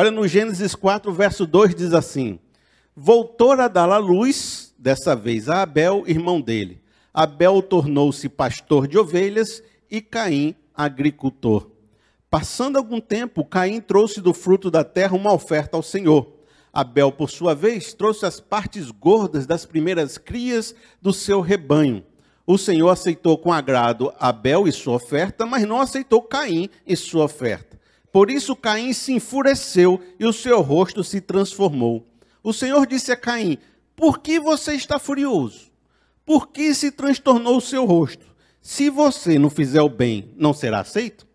Olha no Gênesis 4, verso 2 diz assim: Voltou a dar a luz, dessa vez a Abel, irmão dele. Abel tornou-se pastor de ovelhas e Caim agricultor. Passando algum tempo, Caim trouxe do fruto da terra uma oferta ao Senhor. Abel, por sua vez, trouxe as partes gordas das primeiras crias do seu rebanho. O Senhor aceitou com agrado Abel e sua oferta, mas não aceitou Caim e sua oferta. Por isso Caim se enfureceu e o seu rosto se transformou. O Senhor disse a Caim: Por que você está furioso? Por que se transtornou o seu rosto? Se você não fizer o bem, não será aceito?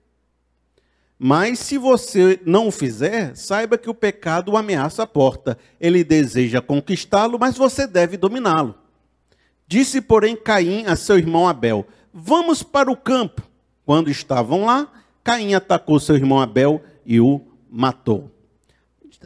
Mas se você não o fizer, saiba que o pecado ameaça a porta. Ele deseja conquistá-lo, mas você deve dominá-lo. Disse, porém, Caim a seu irmão Abel: Vamos para o campo. Quando estavam lá, Caim atacou seu irmão Abel e o matou.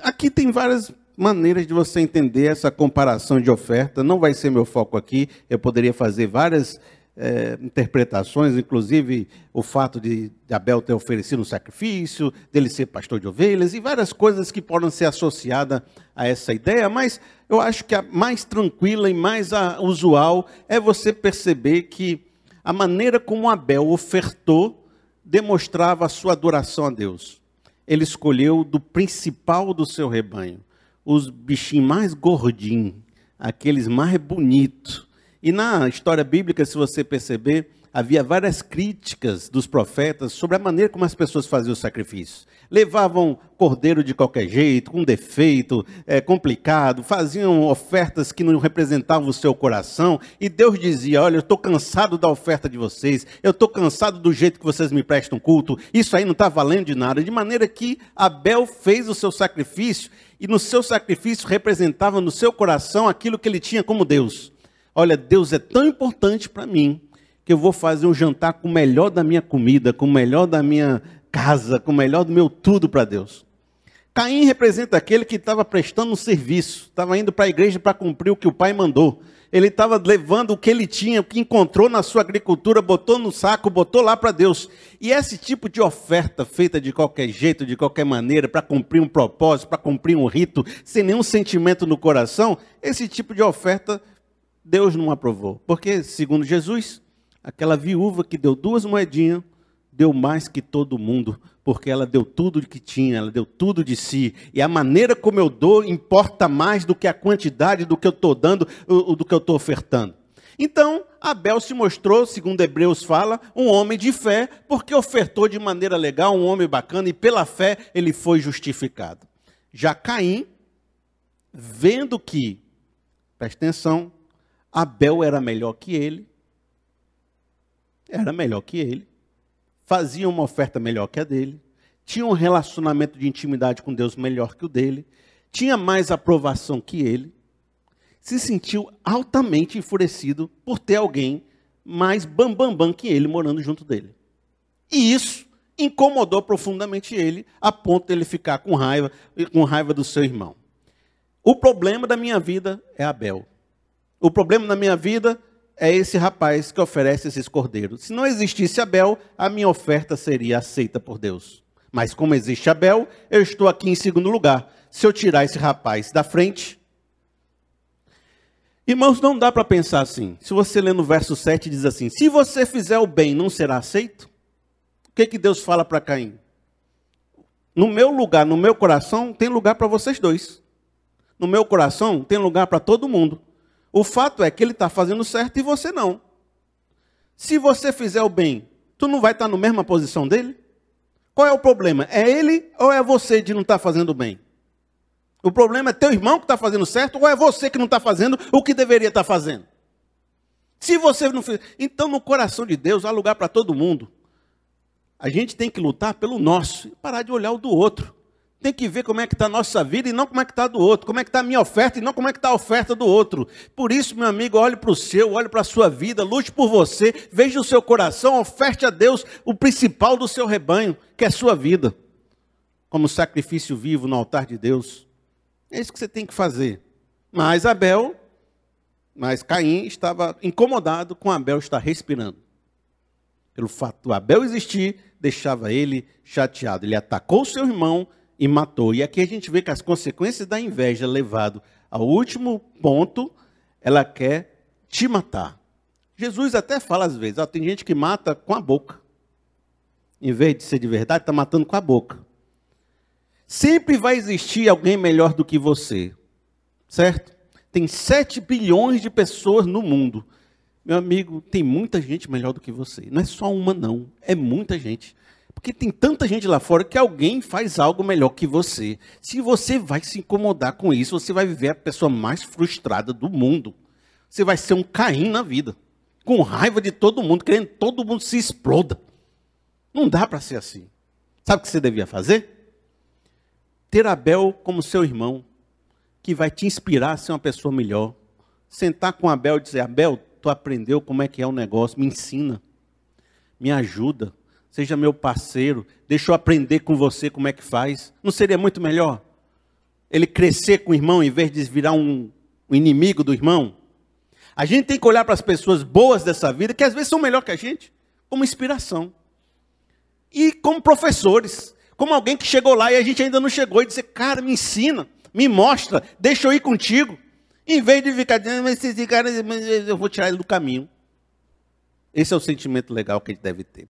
Aqui tem várias maneiras de você entender essa comparação de oferta. Não vai ser meu foco aqui. Eu poderia fazer várias é, interpretações, inclusive o fato de, de Abel ter oferecido um sacrifício, dele ser pastor de ovelhas e várias coisas que podem ser associadas a essa ideia, mas eu acho que a mais tranquila e mais usual é você perceber que a maneira como Abel ofertou demonstrava a sua adoração a Deus. Ele escolheu do principal do seu rebanho, os bichinhos mais gordinhos, aqueles mais bonitos, e na história bíblica, se você perceber, havia várias críticas dos profetas sobre a maneira como as pessoas faziam os sacrifícios. Levavam cordeiro de qualquer jeito, com defeito, é, complicado, faziam ofertas que não representavam o seu coração, e Deus dizia: Olha, eu estou cansado da oferta de vocês, eu estou cansado do jeito que vocês me prestam culto, isso aí não está valendo de nada. De maneira que Abel fez o seu sacrifício, e no seu sacrifício representava no seu coração aquilo que ele tinha como Deus. Olha, Deus é tão importante para mim que eu vou fazer um jantar com o melhor da minha comida, com o melhor da minha casa, com o melhor do meu tudo para Deus. Caim representa aquele que estava prestando um serviço, estava indo para a igreja para cumprir o que o pai mandou. Ele estava levando o que ele tinha, o que encontrou na sua agricultura, botou no saco, botou lá para Deus. E esse tipo de oferta feita de qualquer jeito, de qualquer maneira, para cumprir um propósito, para cumprir um rito, sem nenhum sentimento no coração, esse tipo de oferta Deus não aprovou. Porque, segundo Jesus, aquela viúva que deu duas moedinhas, deu mais que todo mundo, porque ela deu tudo que tinha, ela deu tudo de si. E a maneira como eu dou importa mais do que a quantidade do que eu estou dando, do que eu estou ofertando. Então, Abel se mostrou, segundo Hebreus fala, um homem de fé, porque ofertou de maneira legal, um homem bacana, e pela fé ele foi justificado. Já Caim, vendo que, presta atenção, Abel era melhor que ele, era melhor que ele, fazia uma oferta melhor que a dele, tinha um relacionamento de intimidade com Deus melhor que o dele, tinha mais aprovação que ele, se sentiu altamente enfurecido por ter alguém mais bambambam bam, bam que ele morando junto dele. E isso incomodou profundamente ele, a ponto de ele ficar com raiva, com raiva do seu irmão. O problema da minha vida é Abel. O problema na minha vida é esse rapaz que oferece esses cordeiros. Se não existisse Abel, a minha oferta seria aceita por Deus. Mas como existe Abel, eu estou aqui em segundo lugar. Se eu tirar esse rapaz da frente. Irmãos, não dá para pensar assim. Se você ler no verso 7, diz assim: Se você fizer o bem, não será aceito? O que, que Deus fala para Caim? No meu lugar, no meu coração, tem lugar para vocês dois. No meu coração, tem lugar para todo mundo. O fato é que ele está fazendo certo e você não. Se você fizer o bem, tu não vai estar tá na mesma posição dele? Qual é o problema? É ele ou é você de não estar tá fazendo o bem? O problema é teu irmão que está fazendo certo ou é você que não está fazendo o que deveria estar tá fazendo? Se você não fizer. Então, no coração de Deus, há lugar para todo mundo. A gente tem que lutar pelo nosso e parar de olhar o do outro. Tem que ver como é que está a nossa vida e não como é que está do outro. Como é que está a minha oferta e não como é que está a oferta do outro. Por isso, meu amigo, olhe para o seu, olhe para a sua vida, lute por você, veja o seu coração, oferte a Deus o principal do seu rebanho, que é a sua vida. Como sacrifício vivo no altar de Deus. É isso que você tem que fazer. Mas Abel, mas Caim estava incomodado com Abel estar respirando. Pelo fato do Abel existir, deixava ele chateado. Ele atacou seu irmão e matou. E aqui a gente vê que as consequências da inveja levado ao último ponto, ela quer te matar. Jesus até fala às vezes, ó, tem gente que mata com a boca. Em vez de ser de verdade, está matando com a boca. Sempre vai existir alguém melhor do que você. Certo? Tem 7 bilhões de pessoas no mundo. Meu amigo, tem muita gente melhor do que você. Não é só uma, não. É muita gente. Porque tem tanta gente lá fora que alguém faz algo melhor que você. Se você vai se incomodar com isso, você vai viver a pessoa mais frustrada do mundo. Você vai ser um Caim na vida. Com raiva de todo mundo, querendo que todo mundo se exploda. Não dá para ser assim. Sabe o que você devia fazer? Ter Abel como seu irmão, que vai te inspirar a ser uma pessoa melhor. Sentar com Abel e dizer: Abel, tu aprendeu como é que é o negócio, me ensina, me ajuda, seja meu parceiro, deixa eu aprender com você como é que faz. Não seria muito melhor? Ele crescer com o irmão em vez de virar um, um inimigo do irmão? A gente tem que olhar para as pessoas boas dessa vida, que às vezes são melhor que a gente, como inspiração. E como professores, como alguém que chegou lá e a gente ainda não chegou, e dizer, cara, me ensina, me mostra, deixa eu ir contigo. Em vez de ficar dizendo, mas esse cara, eu vou tirar ele do caminho. Esse é o sentimento legal que a gente deve ter.